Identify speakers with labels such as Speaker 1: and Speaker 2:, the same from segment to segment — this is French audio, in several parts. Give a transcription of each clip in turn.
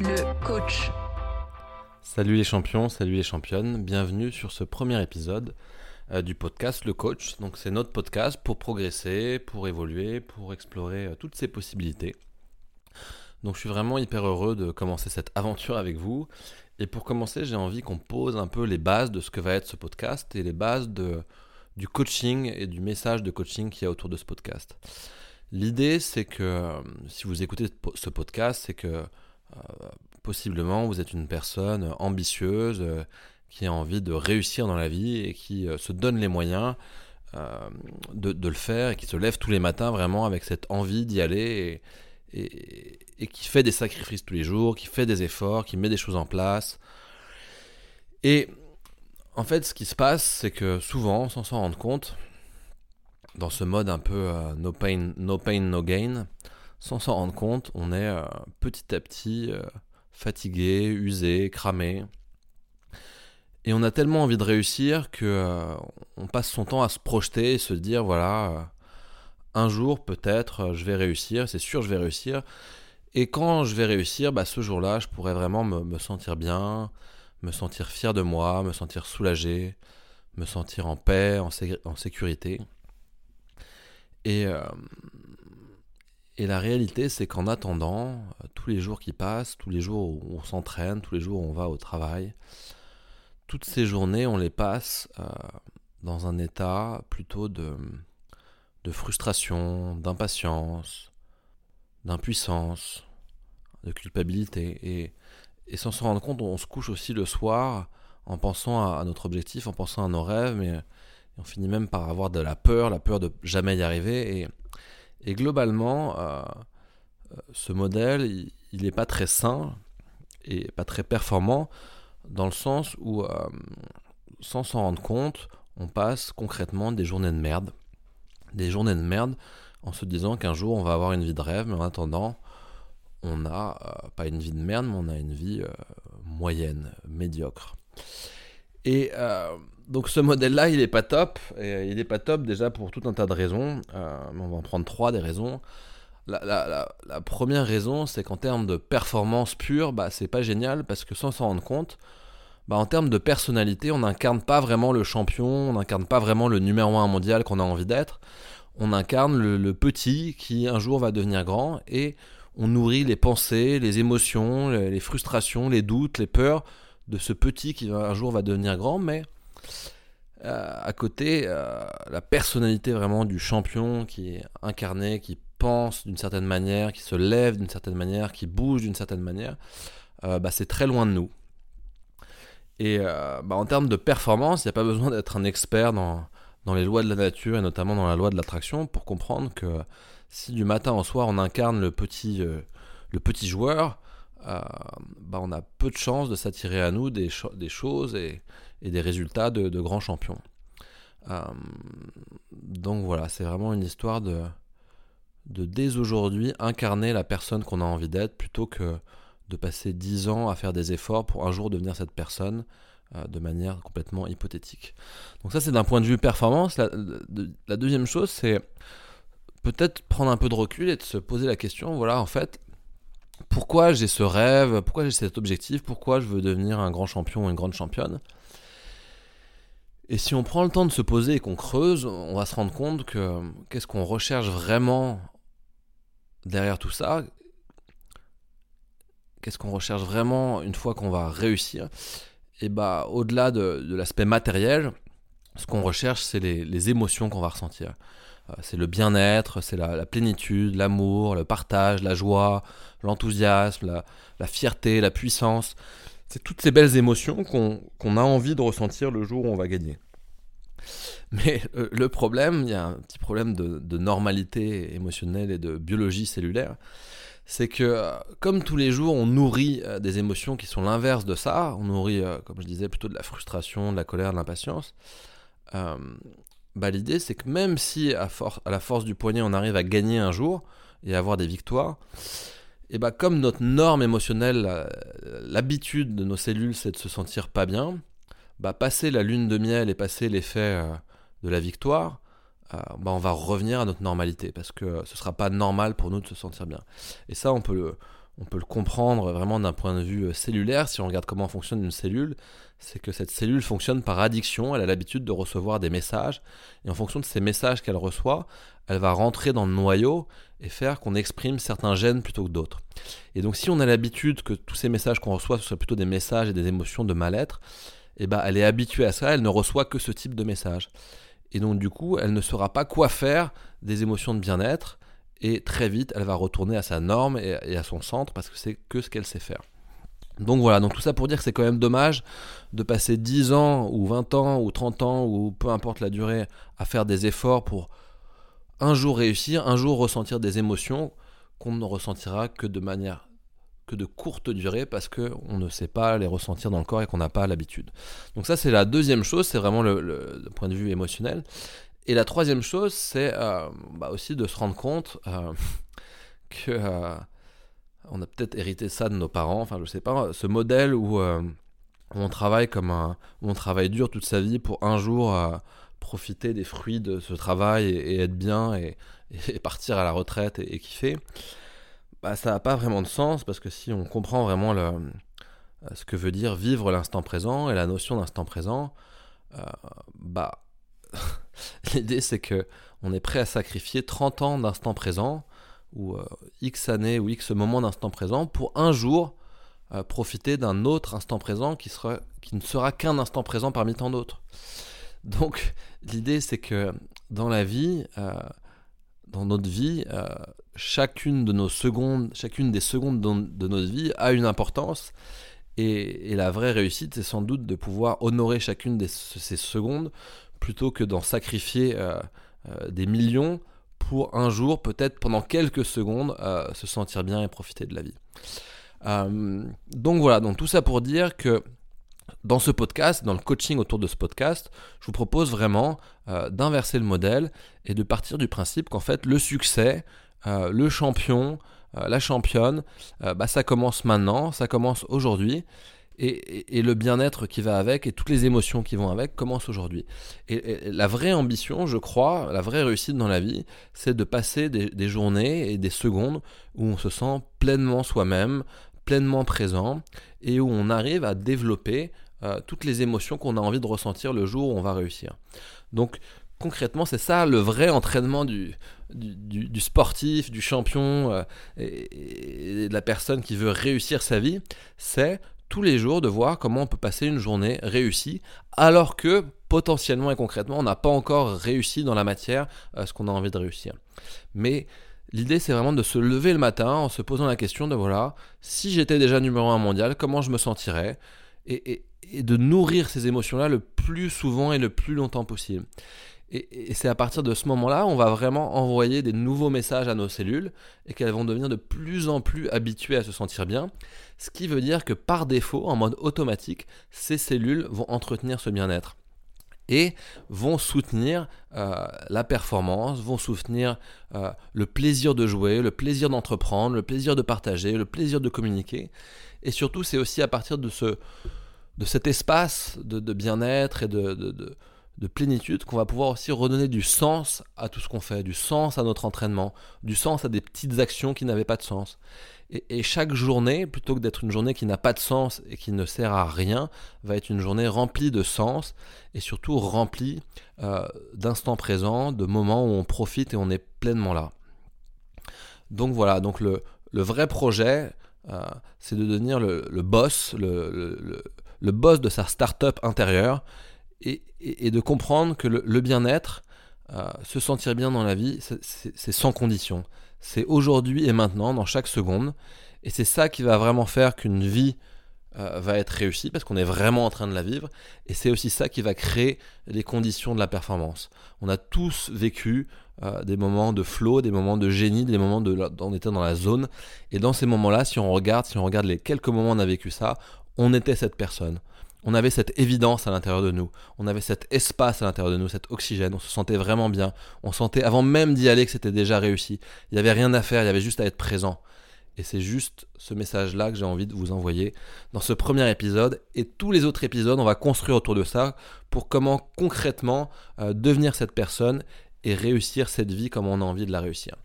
Speaker 1: le coach.
Speaker 2: Salut les champions, salut les championnes, bienvenue sur ce premier épisode euh, du podcast Le Coach. Donc c'est notre podcast pour progresser, pour évoluer, pour explorer euh, toutes ces possibilités. Donc je suis vraiment hyper heureux de commencer cette aventure avec vous. Et pour commencer, j'ai envie qu'on pose un peu les bases de ce que va être ce podcast et les bases du coaching et du message de coaching qu'il y a autour de ce podcast. L'idée, c'est que euh, si vous écoutez ce podcast, c'est que possiblement vous êtes une personne ambitieuse euh, qui a envie de réussir dans la vie et qui euh, se donne les moyens euh, de, le faire et qui se lève tous les matins vraiment avec cette envie d'y aller et, et, qui fait des sacrifices tous les jours, qui fait des efforts, qui met des choses en place. Et en fait, ce qui se passe, c'est que souvent, sans s'en rendre compte, dans ce mode un peu no, pain, no pain, no gain, sans s'en rendre compte, on est petit à petit fatigué, usé, cramé. Et on a tellement envie de réussir que euh, on passe son temps à se projeter et se dire voilà, euh, un jour peut-être euh, je vais réussir, c'est sûr je vais réussir. Et quand je vais réussir, bah, ce jour-là, je pourrais vraiment me, sentir bien, me sentir fier de moi, me sentir soulagé, me sentir en paix, en, en sécurité. Et, et la réalité, c'est qu'en attendant, euh, tous les jours qui passent, tous les jours où on s'entraîne, tous les jours où on va au travail, toutes ces journées, on les passe euh, dans un état plutôt de, de frustration, d'impatience, d'impuissance, de culpabilité. Et, sans s'en rendre compte, on se couche aussi le soir en pensant à, notre objectif, en pensant à nos rêves, mais on finit même par avoir de la peur, la peur de jamais y arriver. Et globalement, euh, euh, ce modèle, il n'est pas très sain et pas très performant dans le sens où, euh, sans s'en rendre compte, on passe concrètement des journées de merde. Des journées de merde en se disant qu'un jour on va avoir une vie de rêve, mais en attendant, on n'a pas une vie de merde, mais on a une vie moyenne, médiocre. Et donc ce modèle-là, il n'est pas top. Et il n'est pas top déjà pour tout un tas de raisons. Euh, on va en prendre trois des raisons. La, première raison, c'est qu'en termes de performance pure, bah, c'est pas génial parce que sans s'en rendre compte, bah, en termes de personnalité, on n'incarne pas vraiment le champion, on n'incarne pas vraiment le numéro un mondial qu'on a envie d'être. On incarne le, petit qui un jour va devenir grand et on nourrit les pensées, les émotions, les frustrations, les doutes, les peurs de ce petit qui un jour va devenir grand, mais euh, à côté, euh, la personnalité vraiment du champion qui est incarné, qui pense d'une certaine manière, qui se lève d'une certaine manière, qui bouge d'une certaine manière, euh, bah, c'est très loin de nous. Et bah, en termes de performance, il n'y a pas besoin d'être un expert dans, les lois de la nature et notamment dans la loi de l'attraction pour comprendre que si du matin au soir on incarne le petit, le petit joueur, bah, on a peu de chances de s'attirer à nous des, des choses et, et des résultats de, grands champions. Euh, donc voilà, c'est vraiment une histoire de, de dès aujourd'hui incarner la personne qu'on a envie d'être plutôt que de passer 10 ans à faire des efforts pour un jour devenir cette personne euh, de manière complètement hypothétique. Donc ça c'est d'un point de vue performance. La, la deuxième chose c'est peut-être prendre un peu de recul et de se poser la question, voilà en fait, pourquoi j'ai ce rêve, pourquoi j'ai cet objectif, pourquoi je veux devenir un grand champion ou une grande championne? Et si on prend le temps de se poser et qu'on creuse, on va se rendre compte que qu'est-ce qu'on recherche vraiment derrière tout ça? Qu'est-ce qu'on recherche vraiment une fois qu'on va réussir? Et bah au-delà de, l'aspect matériel, ce qu'on recherche, c'est les, émotions qu'on va ressentir. Euh, c'est le bien-être, c'est la, plénitude, l'amour, le partage, la joie, l'enthousiasme, la fierté, la puissance. C'est toutes ces belles émotions qu'on a envie de ressentir le jour où on va gagner. Mais euh, le problème, il y a un petit problème de, normalité émotionnelle et de biologie cellulaire, c'est que euh, comme tous les jours on nourrit euh, des émotions qui sont l'inverse de ça, on nourrit, comme je disais, plutôt de la frustration, de la colère, de l'impatience, bah, l'idée c'est que même si à, à, la force du poignet on arrive à gagner un jour et avoir des victoires, et bah comme notre norme émotionnelle, l'habitude de nos cellules, c'est de se sentir pas bien, bah passer la lune de miel et passer l'effet euh, de la victoire, euh, bah on va revenir à notre normalité parce que ce sera pas normal pour nous de se sentir bien. Et ça, on peut le, on peut le comprendre vraiment d'un point de vue euh, cellulaire, si on regarde comment fonctionne une cellule, c'est que cette cellule fonctionne par addiction, elle a l'habitude de recevoir des messages, et en fonction de ces messages qu'elle reçoit, elle va rentrer dans le noyau et faire qu'on exprime certains gènes plutôt que d'autres. Et donc si on a l'habitude que tous ces messages qu'on reçoit, soient plutôt des messages et des émotions de mal-être, eh ben, elle est habituée à ça, elle ne reçoit que ce type de messages. Et donc du coup, elle ne saura pas quoi faire des émotions de bien-être, et très vite elle va retourner à sa norme et, à son centre parce que c'est que ce qu'elle sait faire. Donc voilà, donc tout ça pour dire que c'est quand même dommage de passer 10 ans ou 20 ans ou 30 ans ou peu importe la durée à faire des efforts pour un jour réussir, un jour ressentir des émotions qu'on ne ressentira que de manière que de courte durée parce qu'on ne sait pas les ressentir dans le corps et qu'on n'a pas l'habitude. Donc ça c'est la deuxième chose, c'est vraiment le, point de vue émotionnel. Et la troisième chose, c'est euh, bah aussi de se rendre compte euh, que euh, on a peut-être hérité ça de nos parents. Enfin, je sais pas, ce modèle où, on travaille comme un, on travaille dur toute sa vie pour un jour profiter des fruits de ce travail et, être bien et, partir à la retraite et, kiffer. Bah, ça n'a pas vraiment de sens parce que si on comprend vraiment ce que veut dire vivre l'instant présent et la notion d'instant présent, bah L'idée, c'est que on est prêt à sacrifier 30 ans d'instant présent, ou euh, X années, ou X moments d'instant présent, pour un jour euh, profiter d'un autre instant présent qui, ne sera qu'un instant présent parmi tant d'autres. Donc, l'idée, c'est que dans la vie, euh, dans notre vie, chacune des secondes de notre vie a une importance. Et, la vraie réussite, c'est sans doute de pouvoir honorer chacune de ces secondes plutôt que d'en sacrifier euh, euh, des millions pour un jour, peut-être pendant quelques secondes, euh, se sentir bien et profiter de la vie. donc voilà, donc tout ça pour dire que dans ce podcast, dans le coaching autour de ce podcast, je vous propose vraiment d'inverser le modèle et de partir du principe qu'en fait le succès, le champion, la championne, bah, ça commence maintenant, ça commence aujourd'hui et, le bien-être qui va avec et toutes les émotions qui vont avec commencent aujourd'hui. Et, la vraie ambition, je crois, la vraie réussite dans la vie, c'est de passer des, journées et des secondes où on se sent pleinement soi-même, pleinement présent et où on arrive à développer euh, toutes les émotions qu'on a envie de ressentir le jour où on va réussir. Donc concrètement, c'est ça le vrai entraînement du, du, sportif, du champion euh, et, de la personne qui veut réussir sa vie, c'est tous les jours de voir comment on peut passer une journée réussie, alors que potentiellement et concrètement, on n'a pas encore réussi dans la matière euh, ce qu'on a envie de réussir. Mais l'idée, c'est vraiment de se lever le matin en se posant la question de voilà, si j'étais déjà numéro un mondial, comment je me sentirais? Et, et de nourrir ces émotions-là le plus souvent et le plus longtemps possible. Et, c'est à partir de ce moment-là, on va vraiment envoyer des nouveaux messages à nos cellules et qu'elles vont devenir de plus en plus habituées à se sentir bien. Ce qui veut dire que par défaut, en mode automatique, ces cellules vont entretenir ce bien-être et vont soutenir euh, la performance, vont soutenir euh, le plaisir de jouer, le plaisir d'entreprendre, le plaisir de partager, le plaisir de communiquer. Et surtout, c'est aussi à partir de, ce, de cet espace de, bien-être et de, de de plénitude qu'on va pouvoir aussi redonner du sens à tout ce qu'on fait, du sens à notre entraînement, du sens à des petites actions qui n'avaient pas de sens. Et, chaque journée, plutôt que d'être une journée qui n'a pas de sens et qui ne sert à rien, va être une journée remplie de sens et surtout remplie euh, d'instants présents, de moments où on profite et on est pleinement là. Donc voilà, donc le, vrai projet, euh, c'est de devenir le, boss, le, le, boss de sa start-up intérieure et, de comprendre que le, bien-être, euh, se sentir bien dans la vie, c'est sans condition. C'est aujourd'hui et maintenant, dans chaque seconde. Et c'est ça qui va vraiment faire qu'une vie euh, va être réussie, parce qu'on est vraiment en train de la vivre. Et c'est aussi ça qui va créer les conditions de la performance. On a tous vécu euh, des moments de flow, des moments de génie, des moments de, on était dans la zone. Et dans ces moments-là, si on regarde, si on regarde les quelques moments où on a vécu ça, on était cette personne on avait cette évidence à l'intérieur de nous, on avait cet espace à l'intérieur de nous, cet oxygène, on se sentait vraiment bien, on sentait avant même d'y aller que c'était déjà réussi, il n'y avait rien à faire, il y avait juste à être présent. Et c'est juste ce message-là que j'ai envie de vous envoyer dans ce premier épisode. Et tous les autres épisodes, on va construire autour de ça pour comment concrètement euh, devenir cette personne et réussir cette vie comme on a envie de la réussir.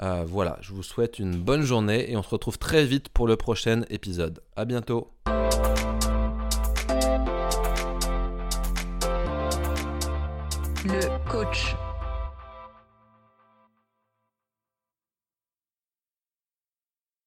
Speaker 2: Euh, voilà, je vous souhaite une bonne journée et on se retrouve très vite pour le prochain épisode. À bientôt.
Speaker 1: Le coach.